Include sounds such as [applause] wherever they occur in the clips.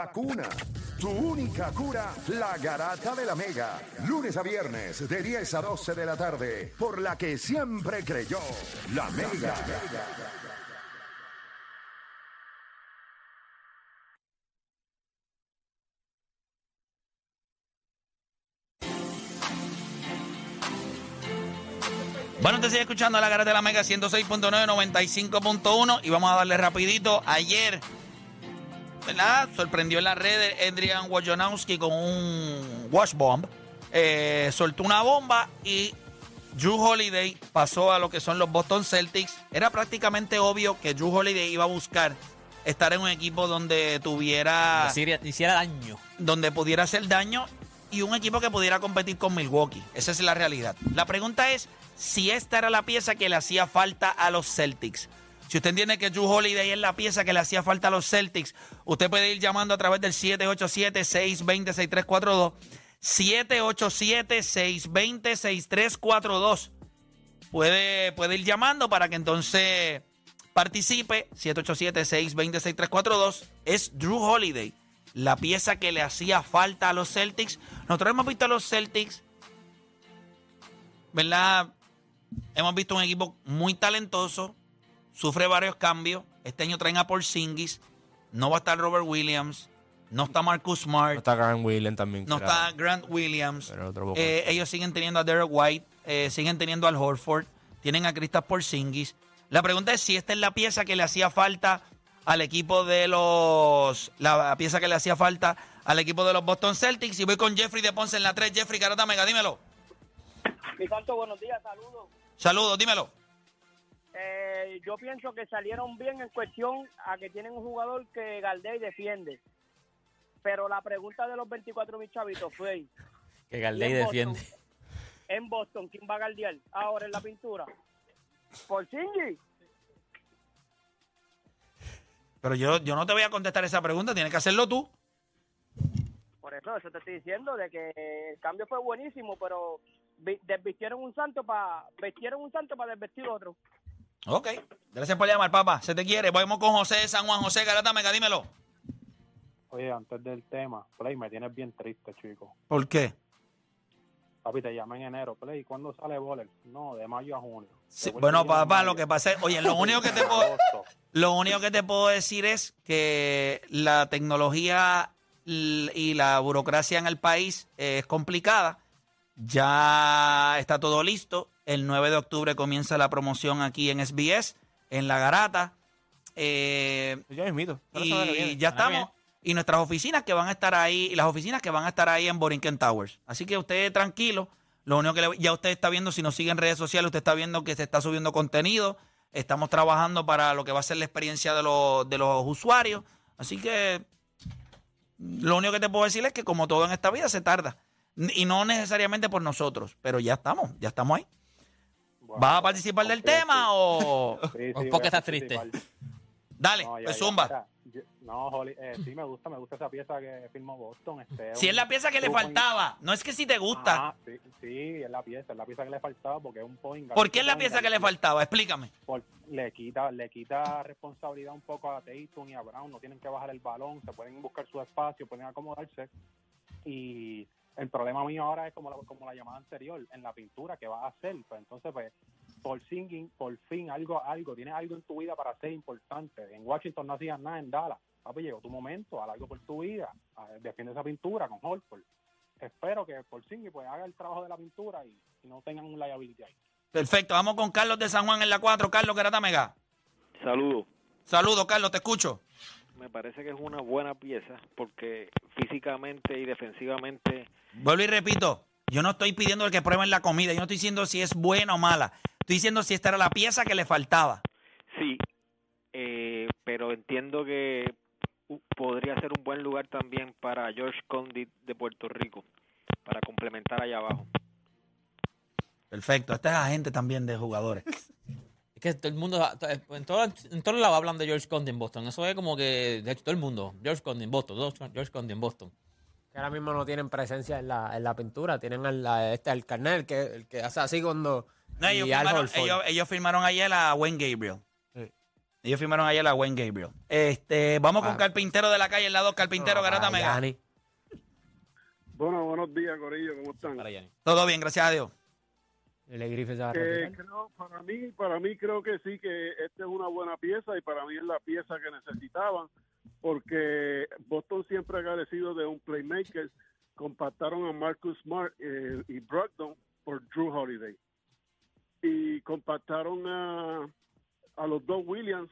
La cuna, tu única cura, la garata de la mega. Lunes a viernes de 10 a 12 de la tarde, por la que siempre creyó, la mega. Bueno, te sigue escuchando la garata de la Mega 106.9, 95.1 y vamos a darle rapidito. Ayer, ¿verdad? Sorprendió en las redes Adrian Wojnarowski con un wash bomb. Eh, soltó una bomba y Drew Holiday pasó a lo que son los Boston Celtics. Era prácticamente obvio que Drew Holiday iba a buscar estar en un equipo donde tuviera... Hiciera, hiciera daño. donde pudiera hacer daño y un equipo que pudiera competir con Milwaukee. Esa es la realidad. La pregunta es si esta era la pieza que le hacía falta a los Celtics. Si usted entiende que Drew Holiday es la pieza que le hacía falta a los Celtics, usted puede ir llamando a través del 787-620-6342. 787-620-6342. Puede, puede ir llamando para que entonces participe. 787-620-6342. Es Drew Holiday la pieza que le hacía falta a los Celtics. Nosotros hemos visto a los Celtics, ¿verdad? Hemos visto un equipo muy talentoso, sufre varios cambios. Este año traen a Porzingis, no va a estar Robert Williams, no está Marcus Smart, No está Grant Williams también. no está Grant Williams. Eh, ellos siguen teniendo a Derek White, eh, siguen teniendo al Horford, tienen a Kristaps Porzingis. La pregunta es si esta es la pieza que le hacía falta al equipo de los la pieza que le hacía falta al equipo de los Boston Celtics y voy con Jeffrey de Ponce en la 3. Jeffrey Carota Mega, dímelo. Mi santo, buenos días, saludos. Saludos, dímelo. Eh, yo pienso que salieron bien en cuestión a que tienen un jugador que Galdey defiende. Pero la pregunta de los 24 mil chavitos fue, Que Galdey en defiende. en Boston, ¿quién va a galdear ahora en la pintura? ¿Por Singy? Pero yo, yo no te voy a contestar esa pregunta, tienes que hacerlo tú. Por eso, eso te estoy diciendo, de que el cambio fue buenísimo, pero vi- desvistieron un santo para vestieron un santo para desvestir otro. Ok, gracias por llamar, papá. Se te quiere. Vamos con José de San Juan. José Garata Mega, dímelo. Oye, antes del tema, Play, me tienes bien triste, chico. ¿Por qué? Papi, te llamé en enero, Play, ¿cuándo sale Boller? No, de mayo a junio. Sí, Te bueno, en papá, mayo. lo que pasa es, oye, lo [laughs] único que te puedo, Agosto. lo único que te puedo decir es que la tecnología l- y la burocracia en el país es complicada. Ya está todo listo. El 9 de octubre comienza la promoción aquí en SBS, en La Garata. Eh, Ya mismito. Y ya estamos. Y nuestras oficinas que van a estar ahí, y las oficinas que van a estar ahí en Borinquen Towers. Así que usted tranquilo. Lo único que le- ya usted está viendo, si nos sigue en redes sociales, usted está viendo que se está subiendo contenido. Estamos trabajando para lo que va a ser la experiencia de los, de los usuarios. Así que lo único que te puedo decir es que como todo en esta vida se tarda. Y no necesariamente por nosotros, pero ya estamos, ya estamos ahí. Bueno, ¿Vas a participar del tema o...? sí. Sí, sí, ¿Por qué voy a estás triste? Dale, No, ya, pues ya, zumba. mira, yo- no, Holly, eh, sí me gusta, me gusta esa pieza que firmó Boston. Este, Si es un la pieza que le true point- faltaba, no es que si te gusta. Ajá, sí, sí, es la pieza, es la pieza que le faltaba porque es un point. ¿Por qué es la pieza que le faltaba? Explícame. Por- le quita le quita responsabilidad un poco a Tatum y a Brown, no tienen que bajar el balón, se pueden buscar su espacio, pueden acomodarse y el problema mío ahora es como la, como la llamada anterior, en la pintura que vas a hacer, pues entonces pues por singing, por fin algo algo, tienes algo en tu vida para ser importante. En Washington no hacías nada en Dallas. Papi, llegó tu momento, haz algo por tu vida, defiende esa pintura con Holford. Espero que por singing pues haga el trabajo de la pintura y, y no tengan un liability ahí. Perfecto, vamos con Carlos de San Juan en la 4. Carlos Mega. Saludos. Saludos, Carlos, te escucho. Me parece que es una buena pieza porque físicamente y defensivamente Vuelvo y repito, yo no estoy pidiendo que prueben la comida, yo no estoy diciendo si es buena o mala. Estoy diciendo si esta era la pieza que le faltaba. sí, eh, pero entiendo que podría ser un buen lugar también para George Condit de Puerto Rico para complementar allá abajo. Perfecto, esta es agente también de jugadores. [laughs] Es que todo el mundo, en todos en todos lados hablan de George Conde en Boston. Eso es como que, de hecho, todo el mundo. George Conde en Boston, George Conde en Boston. Ahora mismo no tienen presencia en la, en la pintura. Tienen al, la- este, al carnel, que, el que hace así cuando... No, ellos, firmaron, ellos, ellos firmaron ayer a Wayne Gabriel. Sí. Ellos firmaron ayer a Wayne Gabriel. Este, vamos con Ah. Carpintero de la calle, el lado Carpintero, Garata Mega. Gianni. Bueno, buenos días, Corillo, ¿cómo están? Para. Todo bien, gracias a Dios. El Griffith se va a Eh, creo, para mí, para mí creo que sí que esta es una buena pieza y para mí es la pieza que necesitaban porque Boston siempre ha agradecido de un playmaker. Compactaron a Marcus Smart eh, y Brogdon por Drew Holiday y compactaron a, a los dos Williams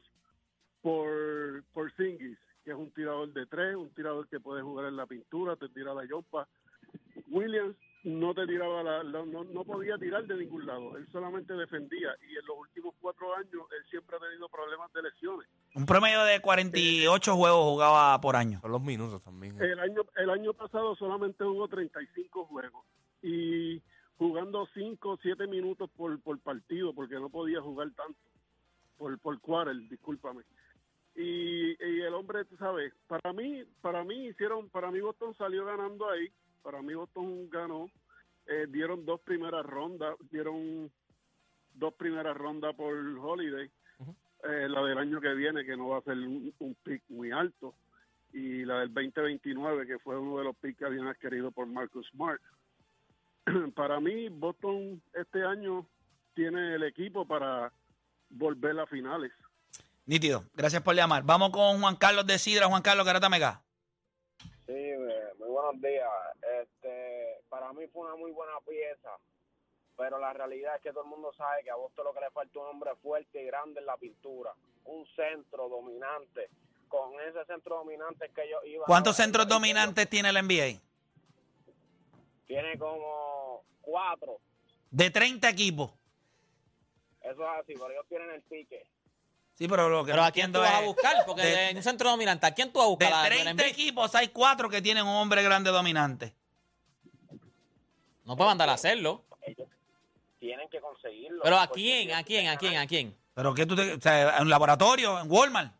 por por Singis, que es un tirador de tres, un tirador que puede jugar en la pintura, te tira la yopa. Williams no te tiraba la, la- no, no podía tirar de ningún lado, él solamente defendía y en los últimos cuatro años él siempre ha tenido problemas de lesiones. Un promedio de 48 juegos jugaba por año. Son los minutos también. eh. El año el año pasado solamente jugó 35 juegos y jugando 5 o 7 minutos por, por partido porque no podía jugar tanto por por quarter, discúlpame. Y, y el hombre, tú sabes, para mí para mí hicieron para mí Boston salió ganando ahí, para mí Boston ganó, eh, dieron dos primeras rondas, dieron dos primeras rondas por Holiday. Eh, la del año que viene, que no va a ser un, un pick muy alto, y la del 2029, que fue uno de los picks que habían adquirido por Marcus Smart. [clears throat] para mí, Boston este año tiene el equipo para volver a finales. Nítido. Gracias por llamar. Vamos con Juan Carlos de Sidra. Juan Carlos, Garata Mega. Buenos días. Este, para mí fue una muy buena pieza, pero la realidad es que todo el mundo sabe que a Boston lo que le falta es un hombre fuerte y grande en la pintura, un centro dominante. Con ese centro dominante que ellos iban. ¿Cuántos centros dominantes tiene el NBA? Tiene como cuatro. De 30 equipos. Eso es así, pero ellos tienen el pique. Sí, pero lo que Pero no ¿a quién tú vas a buscar? Porque de- de, un centro dominante, ¿a quién tú vas a De buscar? ¿A- del 30 NBA? equipos hay cuatro que tienen un hombre grande dominante. No puede mandar a hacerlo. Ellos tienen que conseguirlo. Pero ¿a quién? ¿A quién? ¿A quién? ¿A quién? Pero que tú te, o sea, en un laboratorio, en Walmart.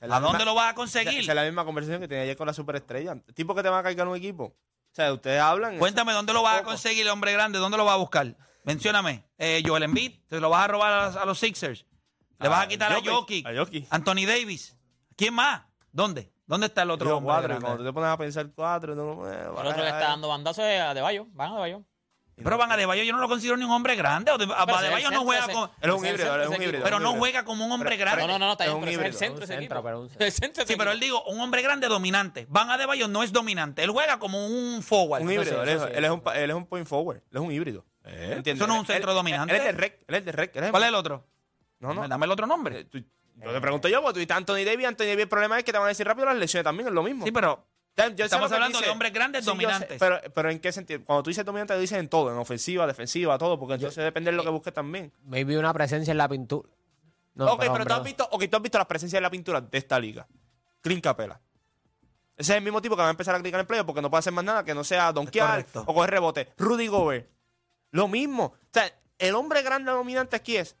¿A dónde lo vas a conseguir? esa es la misma conversación que tenía ayer con la superestrella. Tipo que te va a cargar un equipo. O sea, ustedes hablan. Cuéntame dónde lo vas a conseguir, el hombre grande, dónde lo vas a buscar. Mencióname. Eh, Joel Embiid, te lo vas a robar a, a los Sixers. Le vas a quitar a Jokic, A Jokic. Anthony Davis. ¿Quién más? ¿Dónde? ¿Dónde está el otro Digo, hombre cuatro, grande? cuando tú te pones a pensar cuatro, no, no, El otro que está dando bandazos es a De Bayo. Van a De Bayo. Pero Van Adebayo yo no lo considero ni un hombre grande. Adebayo no juega con... Él es un híbrido, es un híbrido. Pero no juega como un hombre grande. No, no, no, está Es bien, un pero el híbrido, centro ese centro, equipo. pero un centro. El centro de Sí, pero él digo, un hombre grande dominante. Van Adebayo no es dominante. Él juega como un forward. Un híbrido. sí, él, es, sí. él es un, pa- él es un point forward. Él es un híbrido. ¿Entiendes? eso no es un centro él- dominante. Él es de rec. Él es de rec. él es- ¿Cuál es el otro? No, no. Dame el otro nombre. Eh, tú- yo te pregunto yo, porque tú dices Anthony Davis. Anthony Davis, el problema es que te van a decir rápido las lesiones también, es lo mismo. Sí, pero Yo estamos lo hablando dice. de hombres grandes Sí, yo sé, dominantes. pero, pero ¿en qué sentido? Cuando tú dices dominante, dices en todo, en ofensiva, defensiva, todo, porque entonces depende de lo que busques también. Maybe una presencia en la pintura. No, ok, pero, pero tú has, visto, ok, tú has visto las presencias de la pintura de esta liga. Clint Capela. Ese es el mismo tipo que va a empezar a clicar en playoff porque no puede hacer más nada que no sea donkear o coger rebote. Rudy Gobert. Lo mismo. O sea, el hombre grande dominante aquí es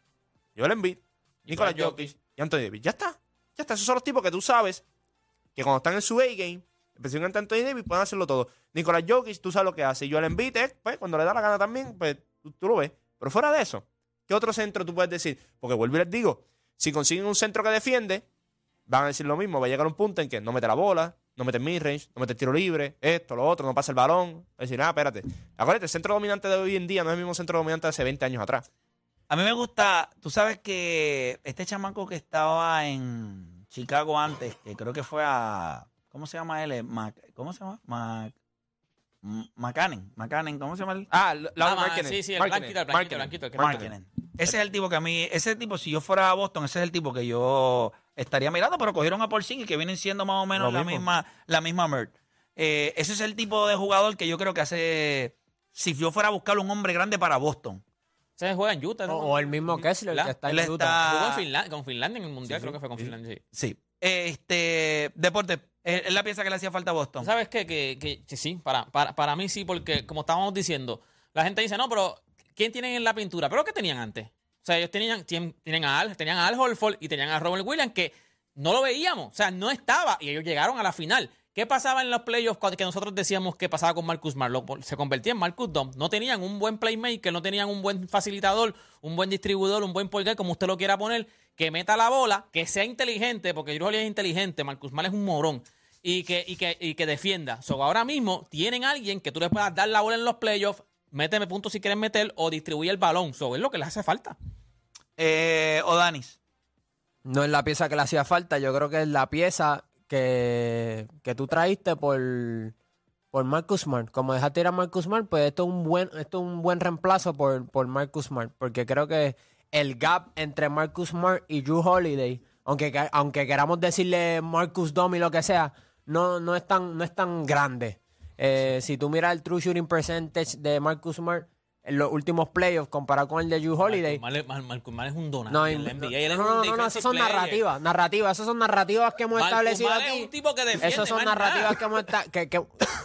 Joel Embiid, Nicolás Jokic. Y Anthony Davis. Ya está. Ya está. Esos son los tipos que tú sabes que cuando están en su A-game, especialmente Anthony Davis, pueden hacerlo todo. Nicolás Jokic, tú sabes lo que hace. Joel Embiid, eh, pues, cuando le da la gana también, pues tú, tú lo ves. Pero fuera de eso, ¿qué otro centro tú puedes decir? Porque vuelvo y les digo, si consiguen un centro que defiende, van a decir lo mismo. Va a llegar un punto en que no mete la bola, no mete midrange, no mete el tiro libre, esto, lo otro, no pasa el balón. Va a decir, ah, espérate. Acuérdate, el centro dominante de hoy en día no es el mismo centro dominante de hace 20 años atrás. A mí me gusta, tú sabes que este chamaco que estaba en Chicago antes, que creo que fue a, ¿cómo se llama él? Eh, Mac- ¿Cómo se llama? Mac, M- McCannon, McCannon, ¿cómo se llama él? Ah, la Ah, sí, sí, el blanquito, el blanquito, el blanquito. Ese es el tipo que a mí, ese tipo, si yo fuera a Boston, ese es el tipo que yo estaría mirando, pero cogieron a Porzingis que vienen siendo más o menos Lo la mismo. misma, la misma Mert. Eh, ese es el tipo de jugador que yo creo que hace, si yo fuera a buscar un hombre grande para Boston. Se juega en Utah, ¿no? O, o el mismo Kessler que está Él en Utah. está- Jugó en Finlandia, con Finlandia en el Mundial, Sí, creo sí, que fue con sí. Finlandia, sí. Sí. Este, deporte, es la pieza que le hacía falta a Boston. ¿Sabes qué? Que, que, que sí, para, para, para mí sí, porque como estábamos diciendo, la gente dice, no, pero ¿quién tienen en la pintura? ¿Pero qué tenían antes? O sea, ellos tenían, tien- tienen a Al, tenían a Al Holford y tenían a Robert Williams que no lo veíamos, o sea, no estaba y ellos llegaron a la final. ¿Qué pasaba en los playoffs que nosotros decíamos que pasaba con Marcus Smart? Lo- se convertía en Marcus Dump. No tenían un buen playmaker, no tenían un buen facilitador, un buen distribuidor, un buen point guard, como usted lo quiera poner, que meta la bola, que sea inteligente, porque Holiday es inteligente, Marcus Smart es un morón. Y que, y que, y que defienda. So, ahora mismo tienen alguien que tú le puedas dar la bola en los playoffs, méteme puntos si quieres meter, o distribuye el balón. So, es lo que les hace falta. Eh, Odanis. No es la pieza que le hacía falta, yo creo que es la pieza que, que tú traíste por, por Marcus Smart. Como dejaste ir a Marcus Smart, pues esto es un buen, esto es un buen reemplazo por, por Marcus Smart. Porque creo que el gap entre Marcus Smart y Drew Holiday, aunque, que- aunque queramos decirle Marcus Dom y lo que sea, no, no, es, tan, no es tan grande. Eh, Si tú miras el true shooting percentage de Marcus Smart en los últimos playoffs comparado con el de Drew Holiday, Marcus Smart es- un donante no, en la no, NBA. Él es no, no, no, no, defensive esas son player. narrativas, narrativas, esas son narrativas que hemos establecido es aquí. un tipo que defiende, Esas son narrativas nada. que hemos esta- que, que-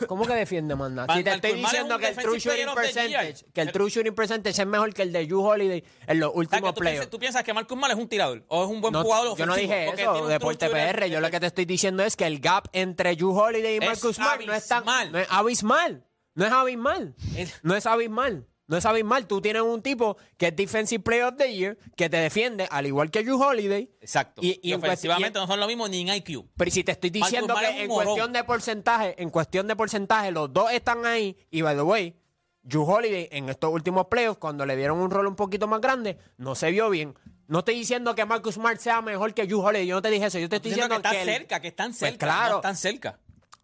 ¿Cómo que defiende, manda? Si te estoy es diciendo que el true shooting percentage, que el true shooting percentage es mejor que el de Drew Holiday en los O sea, últimos tú, playoffs. piensas, tú piensas que Marcus Smart es un tirador o es un buen jugador yo no dije eso, Deporte. PR. Yo lo que te estoy diciendo es que el gap entre Drew Holiday y Marcus Smart no es tan abismal. no es abismal. No es abismal. No es abismal. No es abismal. Tú tienes un tipo que es Defensive Player of the Year, que te defiende, al igual que Drew Holiday. Exacto. Y- Y, y en ofensivamente no son lo mismo ni en IQ. Pero si te estoy diciendo que en morón. cuestión de porcentaje, en cuestión de porcentaje, los dos están ahí. Y by the way, Drew Holiday en estos últimos playoffs, cuando le dieron un rol un poquito más grande, no se vio bien. No estoy diciendo que Marcus Smart sea mejor que Drew Holiday, yo no te dije eso. Yo te estoy Diciendo diciendo que están que el- cerca, que están Pues cerca. claro. no están cerca.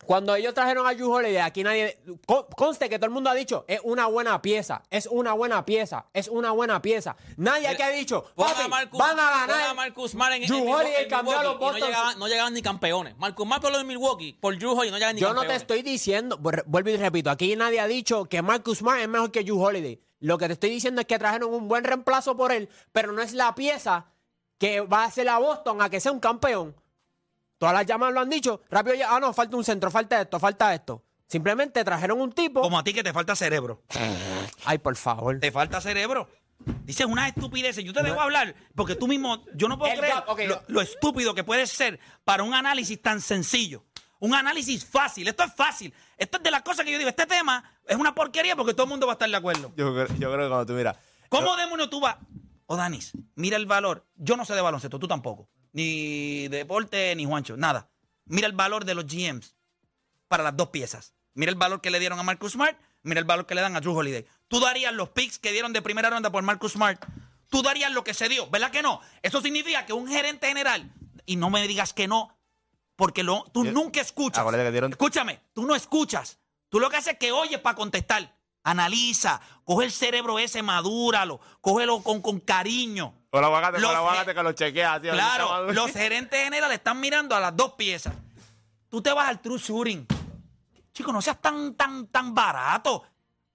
Cuando ellos trajeron a Drew Holiday, aquí nadie. con- Conste que todo el mundo ha dicho, es una buena pieza, es una buena pieza, es una buena pieza. Nadie aquí ha dicho, Pon papi, a Marcus, van a ganar. a Marcus en, Holiday cambió a los Boston- no llegaban, no llegaban ni campeones. Marcus Smart por lo de Milwaukee, por Drew Holiday no llegaban ni Yo no campeones. te estoy diciendo, vu- vuelvo y repito, aquí nadie ha dicho que Marcus Smart es mejor que Drew Holiday. Lo que te estoy diciendo es que trajeron un buen reemplazo por él, pero no es la pieza que va a hacer a Boston a que sea un campeón. Todas las llamadas lo han dicho. Rápido ya, ah, no, falta un centro, falta esto, falta esto. Simplemente trajeron un tipo. Como a ti que te falta cerebro. [laughs] Ay, por favor. Te falta cerebro. Dices una estupidez. Yo te debo hablar porque tú mismo, yo no puedo El creer gap, ok. lo, lo estúpido que puede ser para un análisis tan sencillo. Un análisis fácil. Esto es fácil. Esto es de las cosas que yo digo. Este tema es una porquería porque todo el mundo va a estar de acuerdo. Yo, creo- yo creo que cuando tú miras. ¿Cómo demonios tú vas? O Danis, mira el valor. Yo no sé de baloncesto, tú tampoco. Ni de deporte, ni Juancho, nada. Mira el valor de los GMs para las dos piezas. Mira el valor que le dieron a Marcus Smart, mira el valor que le dan a Drew Holiday. Tú darías los picks que dieron de primera ronda por Marcus Smart. Tú darías lo que se dio, ¿verdad que no? Eso significa que un gerente general, y no me digas que no, porque lo, tú Yo- nunca escuchas. Escúchame, tú no escuchas. Tú lo que haces es que oyes para contestar. Analiza, coge el cerebro ese, madúralo, cógelo con, con cariño. Aguacate, con Los aguacate que lo chequea, tío. Claro, los gerentes generales están mirando a las dos piezas. Tú te vas al true shooting. Chico, no seas tan, tan, tan barato.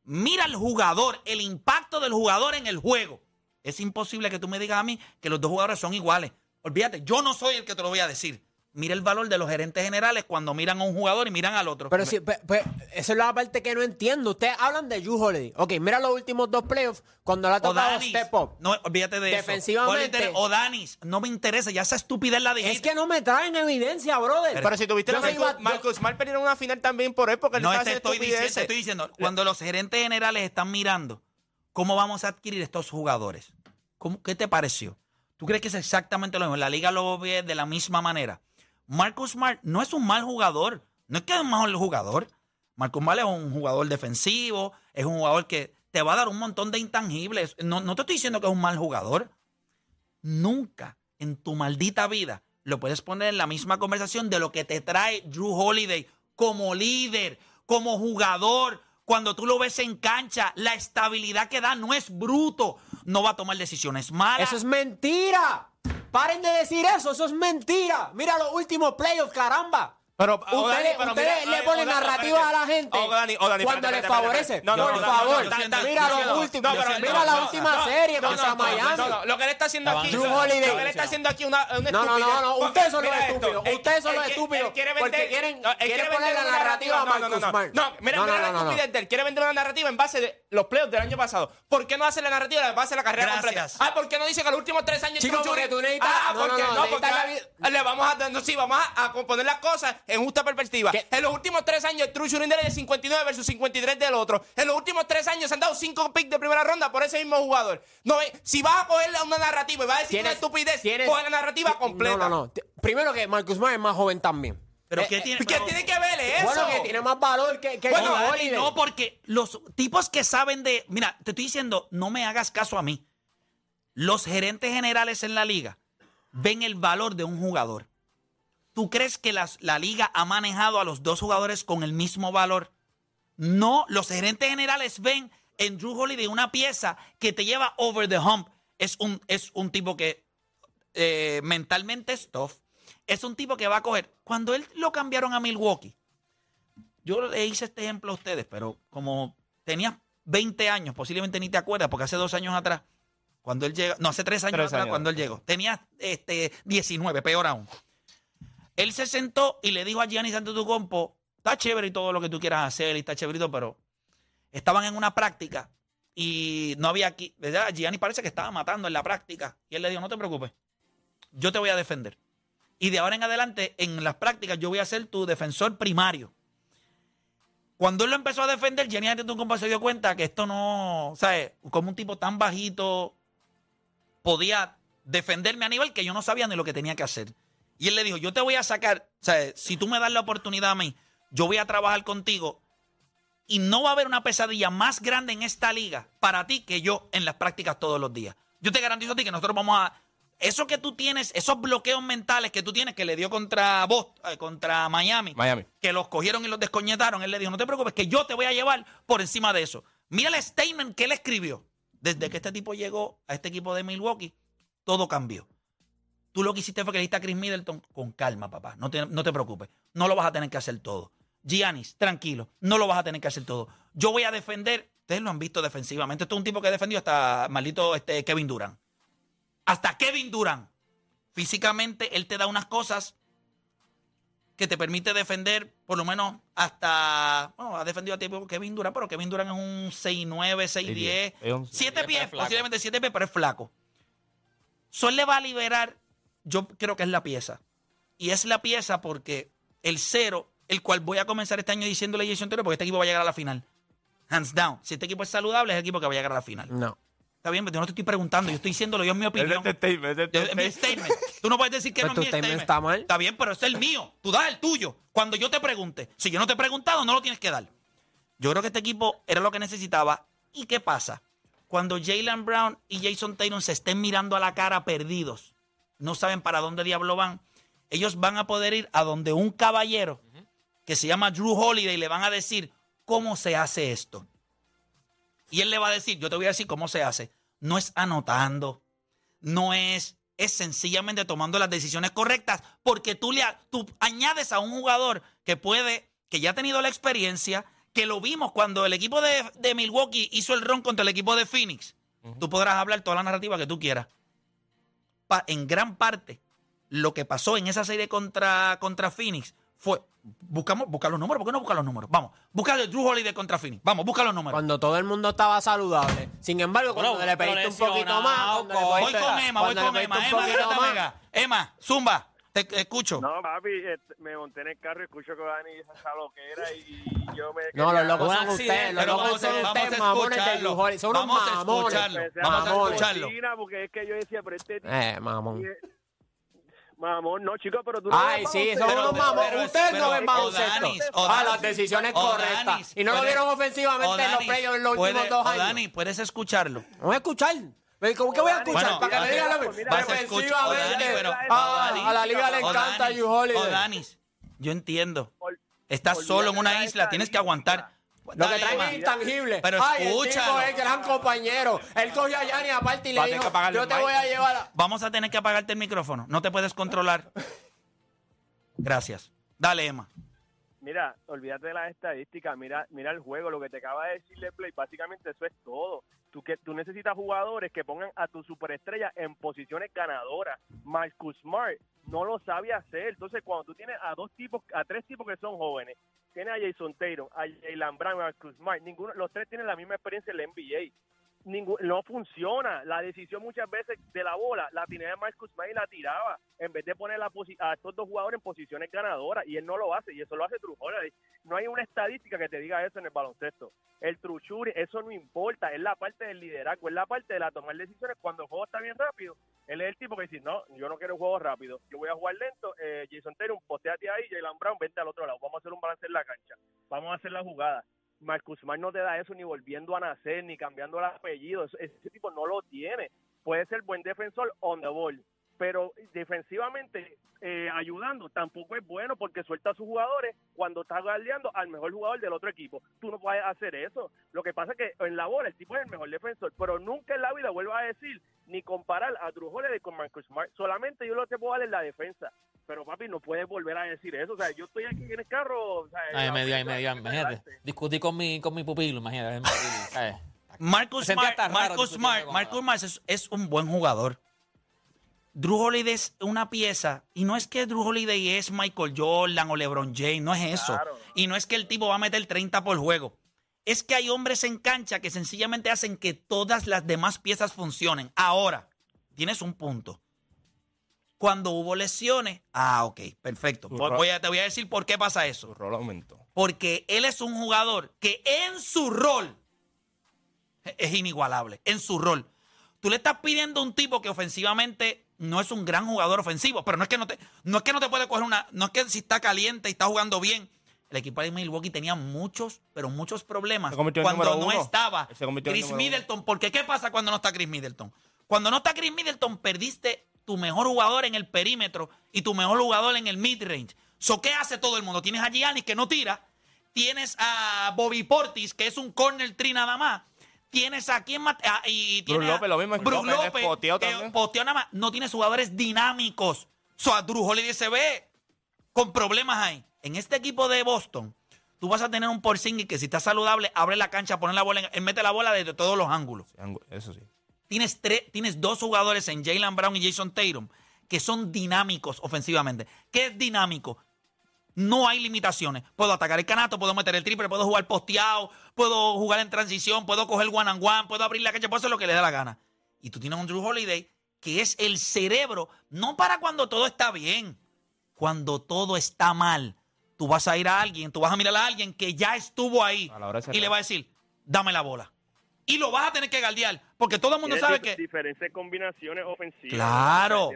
Mira al jugador, el impacto del jugador en el juego. Es imposible que tú me digas a mí que los dos jugadores son iguales. Olvídate, yo no soy el que te lo voy a decir. Mira el valor de los gerentes generales cuando miran a un jugador y miran al otro. Pero sí, pe- pe- esa es la parte que no entiendo. Ustedes hablan de Drew Holiday. Ok, mira los últimos dos playoffs cuando le ha tocado step up. no, olvídate de Defensivamente. eso. O Danis, no me interesa, ya esa estupidez la dijiste. Es que no me traen evidencia, brother. Pero si tuviste la Marcus Smart perdieron una final también por él porque No te estoy diciendo, te estoy diciendo, cuando los gerentes generales están mirando cómo vamos a adquirir estos jugadores, ¿cómo- ¿qué te pareció? ¿Tú crees que es exactamente lo mismo? La liga lo ve de la misma manera. Marcus Smart no es un mal jugador, no es que es un mal jugador. Marcus Smart es un jugador defensivo, es un jugador que te va a dar un montón de intangibles. No, no te estoy diciendo que es un mal jugador. Nunca en tu maldita vida lo puedes poner en la misma conversación de lo que te trae Drew Holiday como líder, como jugador. Cuando tú lo ves en cancha, la estabilidad que da no es bruto. No va a tomar decisiones malas. Eso es mentira. Paren de decir eso, eso es mentira. Mira los últimos playoffs, caramba. Pero, Ustedes, oh, Dani, pero ustedes mira, le eh, ponen oh, Dani, narrativa a la gente Oh, Dani, oh, Dani, cuando espérate, les favorece. espérate. No, no, por favor, mira los no, últimos. mira la última serie contra Miami. Lo que él está haciendo aquí. Lo que él está haciendo aquí una, No, no, no, no, ustedes son los estúpidos, ustedes son los quiere- estúpidos, él quiere porque vender- quieren- vender la narrativa a no, no, no, Marcus no. Smart. No, mira, la estupidez de él. Quiere vender una narrativa en base de los playoffs del año pasado. ¿Por qué no hace la narrativa en base de la carrera Gracias. completa? Ah, ¿por qué no dice que los últimos tres años Chico, True porque tú necesitas- Ah, no, porque no, porque le vamos a no, sí, vamos a, a componer las cosas en justa perspectiva. ¿Qué? En los últimos tres años, el true shooting del es 59 versus 53 del otro. En los últimos tres años se han dado cinco picks de primera ronda por ese mismo jugador. No, si vas a coger una narrativa y vas a decir una estupidez, coge la narrativa completa. No, no, no. Primero que Marcus Smart es más joven también. Pero Eh, ¿qué eh, tiene? ¿Qué pero- tiene que ver eso? Bueno, que tiene más valor que, que Bueno, Holiday. no, porque los tipos que saben de. Mira, te estoy diciendo, no me hagas caso a mí. Los gerentes generales en la liga ven el valor de un jugador. ¿Tú crees que las- la liga ha manejado a los dos jugadores con el mismo valor? No, los gerentes generales ven en Drew Holiday una pieza que te lleva over the hump. Es un, es un tipo que eh, mentalmente es tough. Es un tipo que va a coger. Cuando él lo cambiaron a Milwaukee, yo le hice este ejemplo a ustedes, pero como tenía 20 años, posiblemente ni te acuerdas, porque hace dos años atrás, cuando él llega, no, hace tres años Tres atrás, años. cuando él llegó, tenía este, 19, peor aún. Él se sentó y le dijo a Gianni Antetokounmpo, está chévere y todo lo que tú quieras hacer, y está chéverito, pero estaban en una práctica y no había aquí, ¿verdad? Gianni parece que estaba matando en la práctica. Y él le dijo, no te preocupes, yo te voy a defender. Y de ahora en adelante, en las prácticas, yo voy a ser tu defensor primario. Cuando él lo empezó a defender, Gianni Antetokounmpo se dio cuenta que esto no, ¿sabes? Como un tipo tan bajito podía defenderme a nivel que yo no sabía ni lo que tenía que hacer. Y él le dijo, yo te voy a sacar, o sea, si tú me das la oportunidad a mí, yo voy a trabajar contigo y no va a haber una pesadilla más grande en esta liga para ti que yo en las prácticas todos los días. Yo te garantizo a ti que nosotros vamos a... Eso que tú tienes, esos bloqueos mentales que tú tienes que le dio contra Boston, eh, contra Miami, Miami. que los cogieron y los descoñetaron, él le dijo, no te preocupes, que yo te voy a llevar por encima de eso. Mira el statement que él escribió. Desde que este tipo llegó a este equipo de Milwaukee, todo cambió. Tú lo que hiciste fue que le dijiste a Chris Middleton con calma, papá. No te, no te preocupes. No lo vas a tener que hacer todo. Giannis, tranquilo. No lo vas a tener que hacer todo. Yo voy a defender. Ustedes lo han visto defensivamente. Esto es un tipo que defendió hasta maldito este, Kevin Durant. Hasta Kevin Durant. Físicamente, él te da unas cosas que te permite defender por lo menos hasta. Bueno, ha defendido a tipo Kevin Durant, pero Kevin Durant es un 6'9, 6'10. Es un- 7 pero pies, posiblemente 7 pies, pero es flaco. Sol le va a liberar, yo creo que es la pieza. Y es la pieza porque el cero, el cual voy a comenzar este año diciéndole a Jason Taylor, porque este equipo va a llegar a la final. Hands down. Si este equipo es saludable, es el equipo que va a llegar a la final. No. Está bien, pero yo no te estoy preguntando, yo estoy diciéndolo, yo es mi opinión. Es este statement, es Yo- este es mi statement. Tú no puedes decir que Pues no es mi statement statement. está mal. Está bien, pero es el mío. Tú das el tuyo. Cuando yo te pregunte. Si yo no te he preguntado, no lo tienes que dar. Yo creo que este equipo era lo que necesitaba. ¿Y qué pasa? Cuando Jalen Brown y Jason Taylor se estén mirando a la cara perdidos, no saben para dónde diablo van, ellos van a poder ir a donde un caballero que se llama Drew Holiday le van a decir cómo se hace esto. Y él le va a decir, yo te voy a decir cómo se hace. No es anotando, no es, es sencillamente tomando las decisiones correctas, porque tú le tú añades a un jugador que puede, que ya ha tenido la experiencia, que lo vimos cuando el equipo de, de Milwaukee hizo el ron contra el equipo de Phoenix. Tú podrás hablar toda la narrativa que tú quieras. En gran parte, lo que pasó en esa serie contra, contra Phoenix fue. Buscamos, busca los números, ¿por qué no busca los números? Vamos, busca el Drew Holiday contra Phoenix. Vamos, busca los números. Cuando todo el mundo estaba saludable. Sin embargo, cuando Bueno, le pediste un poquito más. Voy con Emma, voy con Emma. Emma, amiga. Emma, Zumba, te, escucho. No, papi, me monté en el carro y escucho que Dani dice esa loquera y yo me... No, los locos son ustedes. Los locos vamos, a- son vamos a ustedes, mamones de Holiday. Son unos Vamos a mamones. escucharlo. Empecé Vamos a mamones. escucharlo. Porque es que yo decía, pero este... Eh, mamón. Mamón, no, chicos, pero tú no Ay, sí, son unos mamones. Ustedes no ven baloncesto. Ah, las decisiones correctas. Y no lo vieron ofensivamente en los playoffs en los últimos dos años. Dani, puedes escucharlo. Voy a escuchar. ¿Cómo que voy a Bueno, escuchar? Para que me digan a escuchar- defensivamente. o Dani, pero- Ah, o Dani, a la liga le o encanta Danis, Drew Holiday. O Danis, yo entiendo. Estás solo en una isla, la tienes que aguantar. Lo que traen es intangible. Pero Ay, el tipo escúchalo. es gran compañero. Él cogió a Yanni aparte y a le dijo, yo te voy a llevar a... Vamos a tener que apagarte el micrófono. No te puedes controlar. [laughs] Gracias. Dale, Emma. Mira, olvídate de las estadísticas, mira, mira el juego, lo que te acaba de decir Play, básicamente eso es todo. Tú, que, tú necesitas jugadores que pongan a tu superestrella en posiciones ganadoras. Marcus Smart no lo sabe hacer. Entonces, cuando tú tienes a dos tipos, a tres tipos que son jóvenes, tienes a Jason Taylor, a Jalen Brown, a Marcus Smart, ninguno, los tres tienen la misma experiencia en la NBA. No funciona. La decisión muchas veces de la bola la tenía Marcus Smart y la tiraba en vez de poner la a estos dos jugadores en posiciones ganadoras y él no lo hace y eso lo hace True. No hay una estadística que te diga eso en el baloncesto. El shooting, eso no importa, es la parte del liderazgo, es la parte de la tomar decisiones cuando el juego está bien rápido. Él es el tipo que dice, no, yo no quiero un juego rápido, yo voy a jugar lento, eh, Jason Taylor, posteate ahí, Jalen Brown, vente al otro lado, vamos a hacer un balance en la cancha, vamos a hacer la jugada. Marcus Smart no te da eso ni volviendo a nacer, ni cambiando el apellido. Ese, tipo no lo tiene. Puede ser buen defensor on the ball, pero defensivamente eh, ayudando tampoco es bueno porque suelta a sus jugadores cuando está guardiando al mejor jugador del otro equipo. Tú no puedes hacer eso. Lo que pasa es que en la bola el tipo es el mejor defensor, pero nunca en la vida vuelvo a decir ni comparar a Drew Holiday con Marcus Smart. Solamente yo lo que puedo dar es la defensa. Pero papi, no puedes volver a decir eso. O sea, yo estoy aquí en el carro. O sea, Ay, medio, la- medio, imagínate. Discutí con mi, con mi pupilo, imagínate. [laughs] Marcus Smart, Marcus Smart, Marcus. Smart es, es un buen jugador. Drew Holiday es una pieza y no es que Drew Holiday es Michael Jordan o LeBron James, no es eso. Claro. Y no es que el tipo va a meter 30 por juego. Es que hay hombres en cancha que sencillamente hacen que todas las demás piezas funcionen. Ahora, tienes un punto. Cuando hubo lesiones, ah, ok, perfecto. Voy- a- te voy a decir por qué pasa eso. Su rol aumentó. Porque él es un jugador que en su rol es inigualable. En su rol. Tú le estás pidiendo a un tipo que ofensivamente no es un gran jugador ofensivo, pero no es que no te, no es que no te puede coger una, no es que si está caliente y está jugando bien. El equipo de Milwaukee tenía muchos, pero muchos problemas cuando no uno. estaba Chris. Middleton. Porque ¿qué pasa cuando no está Chris Middleton? Cuando no está Chris Middleton, perdiste tu mejor jugador en el perímetro y tu mejor jugador en el mid-range. So, ¿Qué hace todo el mundo? Tienes a Giannis que no tira, tienes a Bobby Portis, que es un corner tree nada más. Tienes a quién más. Y Bruce a- López, lo mismo, Bruce López es López, poteado que también. poteado nada más. No tienes jugadores dinámicos. So, a Drew Holiday se ve con problemas ahí. En este equipo de Boston, tú vas a tener un Porzingis que si está saludable, abre la cancha, pone la bola, en- él mete la bola desde todos los ángulos. Eso sí. Tienes, tres, tienes dos jugadores en Jalen Brown y Jason Tatum que son dinámicos ofensivamente. ¿Qué es dinámico? No hay limitaciones. Puedo atacar el canasto, puedo meter el triple, puedo jugar posteado, puedo jugar en transición, puedo coger one and one, puedo abrir la cancha, puedo hacer lo que le dé la gana. Y tú tienes un Drew Holiday que es el cerebro, no para cuando todo está bien, cuando todo está mal. Tú vas a ir a alguien, tú vas a mirar a alguien que ya estuvo ahí y le va a decir, dame la bola. Y lo vas a tener que galdear, porque todo el mundo Tienes sabe que... diferentes combinaciones ofensivas. Claro.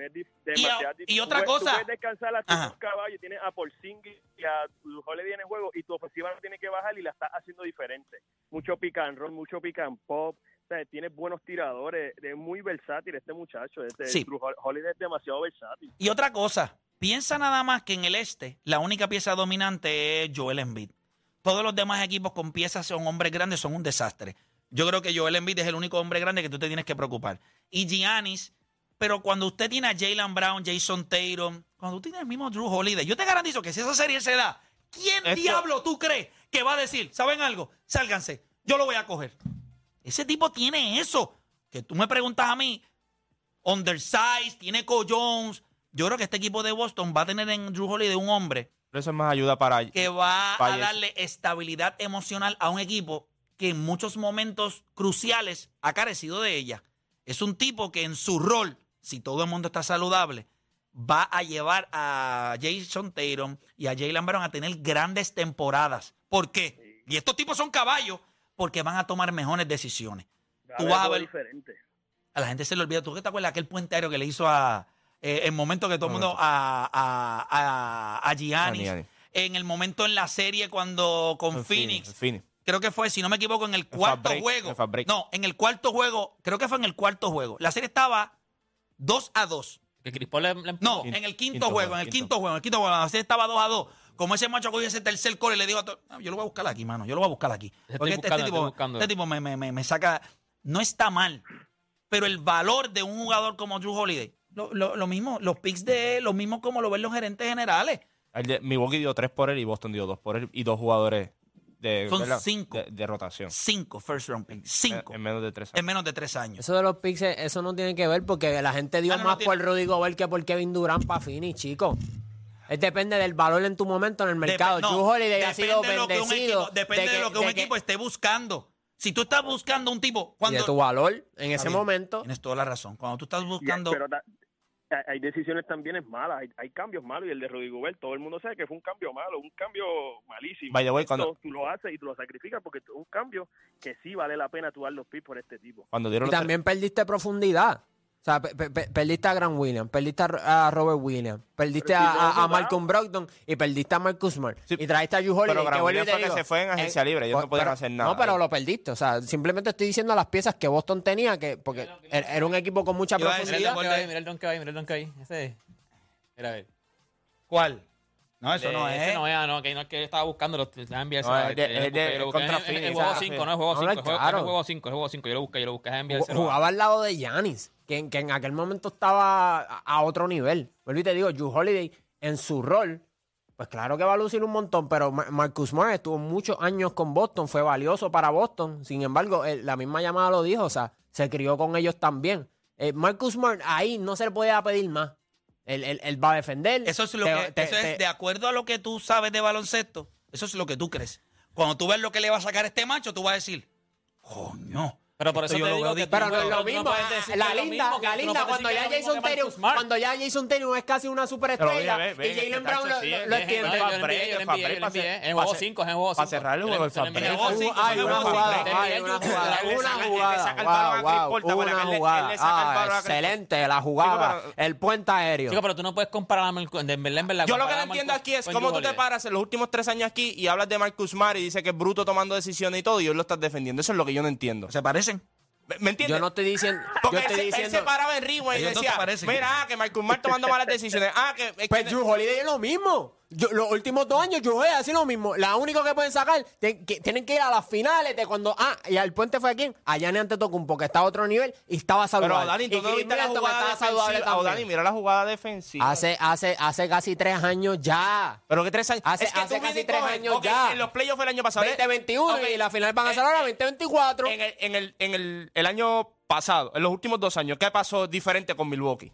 Y a- otra cosa. Tú puedes descansar a tus caballos, tienes a Porzingis y a en el juego y tu ofensiva no tiene que bajar y la estás haciendo diferente. Mucho pick and roll, mucho pick and pop. O sea, tienes buenos tiradores, es muy versátil este muchacho. Este, Sí. Drew Hol- Holiday es demasiado versátil. Y otra cosa, piensa nada más que en el este, la única pieza dominante es Joel Embiid. Todos los demás equipos con piezas son hombres grandes, son un desastre. Yo creo que Joel Embiid es el único hombre grande que tú te tienes que preocupar. Y Giannis, pero cuando usted tiene a Jalen Brown, Jason Tatum, cuando tú tienes el mismo Drew Holiday, yo te garantizo que si esa serie se da, ¿quién Esto- diablo tú crees que va a decir, ¿saben algo? Sálganse, yo lo voy a coger. Ese tipo tiene eso. Que tú me preguntas a mí, undersized, tiene Co Jones. Yo creo que este equipo de Boston va a tener en Drew Holiday un hombre Pero eso es más ayuda para. que va a darle estabilidad emocional a un equipo que en muchos momentos cruciales ha carecido de ella. Es un tipo que en su rol, si todo el mundo está saludable, va a llevar a Jason Tatum y a Jalen Brown a tener grandes temporadas. ¿Por qué? Y estos tipos son caballos porque van a tomar mejores decisiones. Tú vas a ver, diferente. a la gente se le olvida. ¿Tú qué te acuerdas aquel puente aéreo que le hizo a. eh, el momento que todo el mundo. a, a, a, a Giannis. Giannis. En el momento en la serie cuando con En Phoenix. en Phoenix. Creo que fue, si no me equivoco, en el cuarto break, juego. No, en el cuarto juego. Creo que fue en el cuarto juego. La serie estaba 2 a 2. Que Chris Paul le, le. No, Quinto- en el quinto, quinto juego, juego, en el quinto. quinto juego, en el quinto juego. La serie estaba 2 a 2. Como ese macho cogió ese tercer core y le dijo a todo, "Ah, yo lo voy a buscar aquí, mano. Yo lo voy a buscar aquí. Estoy Porque este, buscando, este estoy tipo, buscando. este tipo me, me- me- me saca. No está mal. Pero el valor de un jugador como Drew Holiday, lo, lo- lo mismo, los picks de él, lo mismo como lo ven los gerentes generales. De- Milwaukee dio tres por él y Boston dio dos por él y dos jugadores de, Son ¿verdad? cinco. de, de rotación. Cinco first round picks. Cinco. En, en menos de tres En años. menos de tres años. Eso de los picks, eso no tiene que ver porque la gente dio Ah, no, no más tiene- por Rudy Gobert que por Kevin Durant para Phoenix, chicos. Es depende del valor en tu momento en el mercado. Depe- no, Drew Holiday ha depende sido de lo que un bendecido. equipo- depende de, que- lo que un equipo esté buscando. Si tú estás buscando un tipo, Y cuando de tu valor en ese bien, momento. Tienes toda la razón. Cuando tú estás buscando. pero ta- hay- decisiones también malas, hay, hay cambios malos y el de Rudy Gobert, todo el mundo sabe que fue un cambio malo, un cambio malísimo. By the way, Esto cuando- tú lo haces y tú lo sacrificas porque es un cambio que sí vale la pena tú dar los pits por este tipo. Cuando dieron Y también perdiste profundidad. O sea, pe- pe- pe- perdiste a Grant Williams, perdiste a Ro- a Robert Williams, perdiste a, no a- a jugaba. Malcolm Brogdon y perdiste a Marcus Smart. Sí, y traíste a Drew Holiday. pero que Grant Williams fue que se fue en agencia libre, ellos no pues, podían pero- hacer nada No, pero ahí. lo perdiste. O sea, simplemente estoy diciendo las piezas que Boston tenía, que porque era era un equipo con mucha el profundidad. mira el don que va ahí, mira el don que va ahí. Ese. Mira, a ver. ¿Cuál? No, eso no Ese es. no es, no, que no es que yo estaba buscando, lo déjame enviarse. No, es de- busqué, de- busqué. contra el juego ah, 5, sí. no es juego No, 5, no, es juego- claro. es juego 5, es juego 5, yo lo busqué, yo lo busqué, Jugaba al lado de Giannis, que, que en aquel momento estaba a, a otro nivel. Vuelvo y te digo, Drew Holiday en su rol, pues claro que va a lucir un montón, pero Ma- Marcus Smart estuvo muchos años con Boston, fue valioso para Boston. Sin embargo, eh, la misma llamada lo dijo, o sea, se crió con ellos también. Eh, Marcus Smart ahí no se le podía pedir más. Él, él- él va a defender. Eso es lo te- que. te- eso te- es de acuerdo a lo que tú sabes de baloncesto. Eso es lo que tú crees. Cuando tú ves lo que le va a sacar este macho, tú vas a decir, coño. Pero por eso yo te lo digo veo que distinto". Pero no es lo mismo. la linda, la linda, cuando ya Jason Smart. cuando ya Jason Tatum es casi una superestrella y Jalen Brown lo, extiende. En juego hacer- 5, es en juego 5. para cerrar el juego, Hay una juego jugada, cinco. hay una jugada, una jugada, una jugada, excelente la jugada, el puente aéreo. Chico, pero tú no puedes comparar a Marcus, Yo lo que no entiendo aquí es cómo tú te paras en los últimos tres años aquí y hablas de Marcus Smart y dices que es bruto tomando decisiones y todo y hoy lo estás defendiendo. Eso es lo que yo no entiendo. ¿Se parecen? ¿Me- ¿Me entiendes? Yo no estoy diciendo, Porque yo él, se- él diciendo, se paraba en Rewind y decía, mira, ah, que Marcus Smart tomando malas decisiones. Ah, que... es que- pues Drew Holiday es lo mismo. Yo- los últimos dos años Drew Holiday hace lo mismo. La única que pueden sacar, te- que tienen que ir a las finales de cuando, ah, y al puente fue a quién, a Gianni Antetokounmpo, que está a otro nivel y estaba saludable. Pero Dani, tú no viste la jugada saludable. Oh, también. Dani, mira la jugada defensiva. Hace, hace, hace casi tres años ya. Pero que tres años. Hace- es que hace casi tres años ok, ya. En los playoffs del año pasado. 2021 Ok, y la final van a ser eh, ahora eh, 2024. En el, en, el, en el, el año pasado, en los últimos dos años, ¿qué pasó diferente con Milwaukee?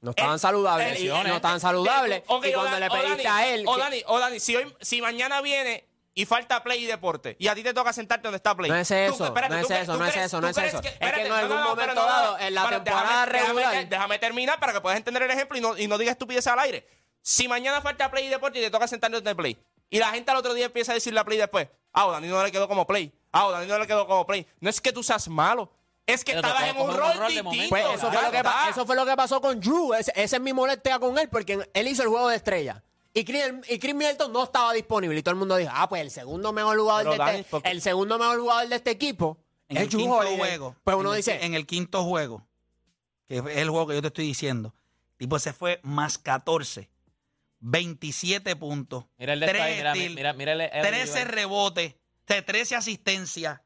No estaban Eh, saludables. eh, no estaban eh, saludables. y cuando le o pediste a él. O que- Dani, o Dani, si, hoy, si mañana viene y falta play y deporte, y a ti te toca sentarte donde está play. No es tú- eso, espérate, no es eso, no es eso, no es eso. que- Es que en algún momento no, no, dado, en la temporada déjame- déjame- regular. Déjame terminar para que puedas entender el ejemplo y no, y no digas estupidez al aire. Si mañana falta play y deporte y te toca sentarte donde play, y la gente al otro día empieza a decirle a play después, ah, o Dani no le quedó como play, ah, o Dani no le quedó como play. No es que tú seas malo, es que Pero estabas en un rol de distinto. momento. Pues eso fue, lo que, pa- está. eso fue lo que pasó con Drew. Ese, esa es mi molestia con él, porque él hizo el juego de estrella. Y Chris, y Chris Middleton no estaba disponible. Y todo el mundo dijo, ah, pues el segundo mejor jugador, Pero, de, Dani, este, ¿por qué? el segundo mejor jugador de este equipo En es el Drew quinto Holiday. juego. Pues uno en el- dice, En el quinto juego, que es el juego que yo te estoy diciendo, tipo se fue más 14, 27 puntos, Mira el de esta ahí, 3 mira, steals, mira, mira el- el- 13 rebotes, te- 13 asistencias.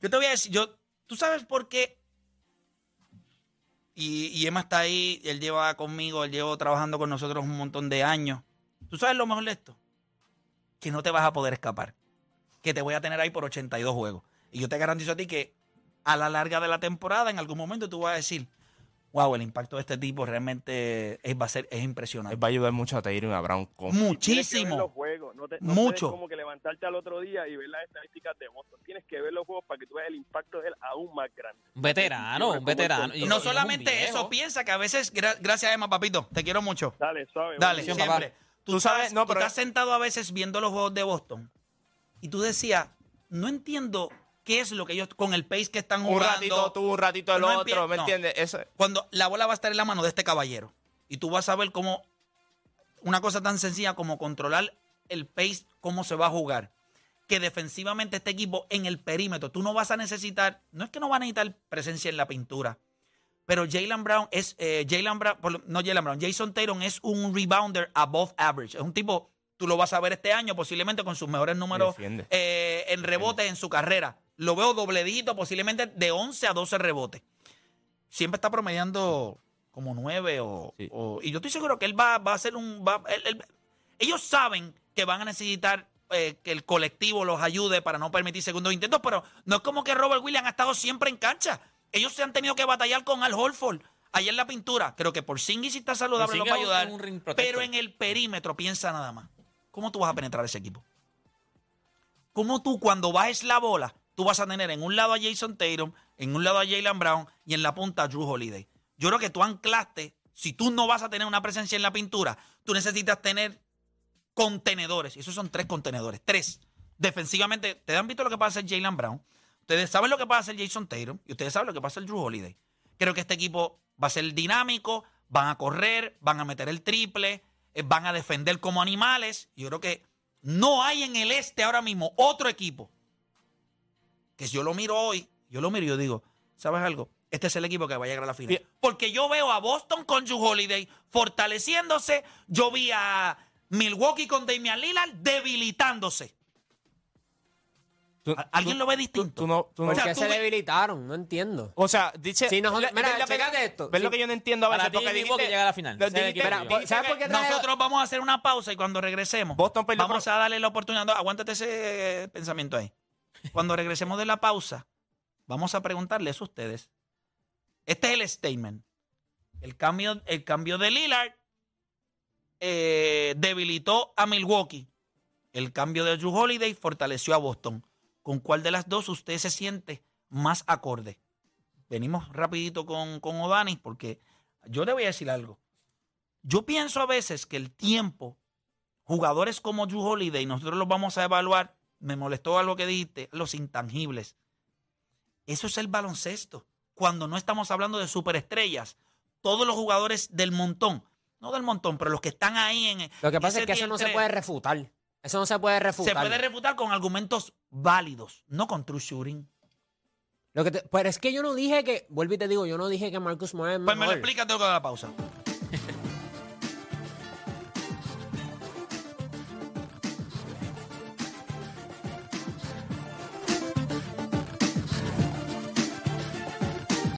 Yo te voy a decir, yo, ¿tú sabes por qué? Y, Emma está ahí, él lleva conmigo, él lleva trabajando con nosotros un montón de años. ¿Tú sabes lo mejor de esto? Que no te vas a poder escapar. Que te voy a tener ahí por 82 juegos. Y yo te garantizo a ti que a la larga de la temporada, en algún momento tú vas a decir, wow, el impacto de este tipo realmente es, va a ser, es impresionante. Él va a ayudar mucho a Taylor y a Brown. con- Tienes que ver los Muchísimo. juegos, no te, no Mucho. como que levantarte al otro día y ver las estadísticas de Boston. Tienes que ver los juegos para que tú veas el impacto de él aún más grande. Un veterano, un veterano. Y no solamente eso, piensa que a veces, gra- gracias Emma, papito, te quiero mucho. Dale, suave. Dale, siempre. papá. Tú, Tú sabes, sabes, no, tú pero- estás sentado a veces viendo los juegos de Boston y tú decías, no entiendo qué es lo que ellos, con el pace que están Un jugando. ratito tú, un ratito el No otro, ¿me no. entiendes? Eso, Cuando la bola va a estar en la mano de este caballero y tú vas a ver cómo una cosa tan sencilla como controlar el pace, cómo se va a jugar. Que defensivamente este equipo en el perímetro, tú no vas a necesitar, no es que no va a necesitar presencia en la pintura, pero Jalen Brown es, eh, Jalen Brown, no Jalen Brown, Jason Tatum es un rebounder above average. Es un tipo, tú lo vas a ver este año posiblemente con sus mejores números eh, en rebotes en su carrera. Lo veo dobledito, posiblemente de 11 a 12 rebotes. Siempre está promediando como 9 o, Sí. o- y yo estoy seguro que él va, va a ser un... va- él- él- ellos saben que van a necesitar eh, que el colectivo los ayude para no permitir segundos intentos, pero no es como que Robert Williams ha estado siempre en cancha. Ellos se han tenido que batallar con Al Horford. Ayer en la pintura, creo que por si está saludable no va a ayudar. pero en el perímetro, piensa nada más. ¿Cómo tú vas a penetrar ese equipo? ¿Cómo tú cuando bajes la bola tú vas a tener en un lado a Jason Tatum, en un lado a Jalen Brown y en la punta a Drew Holiday. Yo creo que tú anclaste, si tú no vas a tener una presencia en la pintura, tú necesitas tener contenedores. Y esos son tres contenedores. Tres. Defensivamente, ustedes han visto lo que pasa hacer Jalen Brown. Ustedes saben lo que pasa hacer Jason Tatum. Y ustedes saben lo que pasa hacer Drew Holiday. Creo que este equipo va a ser dinámico, van a correr, van a meter el triple, eh, van a defender como animales. Yo creo que no hay en el este ahora mismo otro equipo que si yo lo miro hoy, yo lo miro y yo digo, ¿sabes algo? Este es el equipo que va a llegar a la final. Porque yo veo a Boston con Drew Holiday fortaleciéndose. Yo vi a Milwaukee con Damian Lillard debilitándose. Tú- ¿A- ¿Alguien tú- lo ve distinto? tú no- tú no- ¿Por O sea, se ve- debilitaron? No entiendo. O sea, dice. No, ve- mira, que- chécate esto. ¿Ves lo que yo no entiendo a veces? Porque dijiste- llega a la final. lo dijiste- que ¿Sabes que- por qué Nosotros vamos a hacer una pausa y cuando regresemos, Boston vamos a darle la oportunidad. Aguántate ese pensamiento ahí. Cuando regresemos de la pausa, vamos a preguntarles a ustedes. Este es el statement. El cambio, el cambio de Lillard eh, debilitó a Milwaukee. El cambio de Drew Holiday fortaleció a Boston. ¿Con cuál de las dos usted se siente más acorde? Venimos rapidito con, con O'Dani porque yo le voy a decir algo. Yo pienso a veces que el tiempo, jugadores como Drew Holiday, nosotros los vamos a evaluar, me molestó algo que dijiste, los intangibles. Eso es el baloncesto. Cuando no estamos hablando de superestrellas, todos los jugadores del montón, no del montón, pero los que están ahí en Lo que pasa es que eso no se puede refutar. Eso no se puede refutar. se puede refutar con argumentos válidos, no con true shooting. Lo que te- pero es que yo no dije que, vuelvo y te digo, yo no dije que Marcus es Pues me lo explicas luego de la pausa.